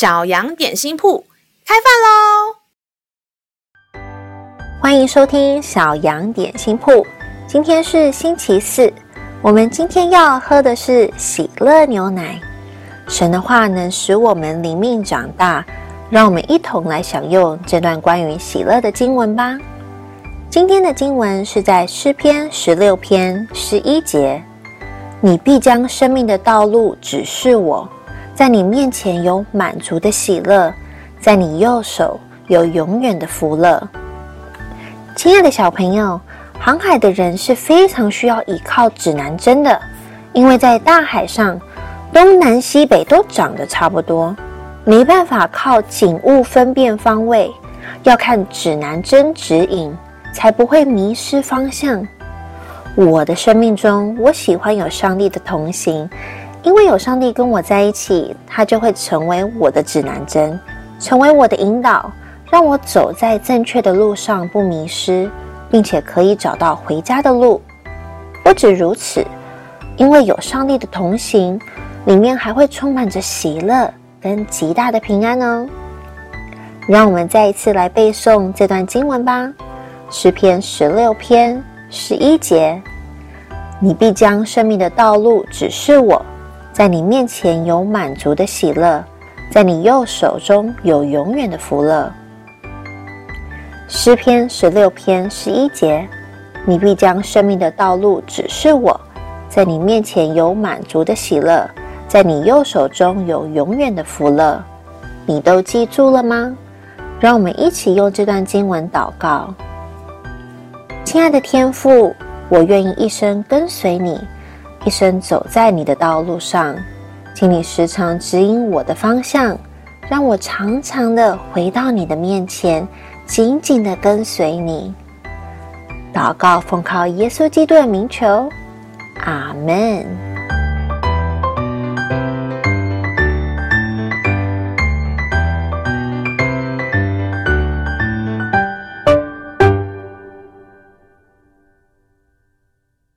小羊点心铺开饭喽！欢迎收听小羊点心铺。今天是星期四，我们今天要喝的是喜乐牛奶。神的话能使我们灵命长大，让我们一同来享用这段关于喜乐的经文吧。今天的经文是在诗篇十六篇十一节：“你必将生命的道路指示我。”在你面前有满足的喜乐，在你右手有永远的福乐。亲爱的小朋友，航海的人是非常需要依靠指南针的，因为在大海上，东南西北都长得差不多，没办法靠景物分辨方位，要看指南针指引，才不会迷失方向。我的生命中，我喜欢有上帝的同行。因为有上帝跟我在一起，他就会成为我的指南针，成为我的引导，让我走在正确的路上不迷失，并且可以找到回家的路。不止如此，因为有上帝的同行，里面还会充满着喜乐跟极大的平安哦。让我们再一次来背诵这段经文吧，《诗篇》十六篇十一节：“你必将生命的道路指示我。”在你面前有满足的喜乐，在你右手中有永远的福乐。诗篇十六篇十一节：你必将生命的道路指示我，在你面前有满足的喜乐，在你右手中有永远的福乐。你都记住了吗？让我们一起用这段经文祷告。亲爱的天父，我愿意一生跟随你。一生走在你的道路上，请你时常指引我的方向，让我常常的回到你的面前，紧紧的跟随你。祷告奉靠耶稣基督的名求，阿门。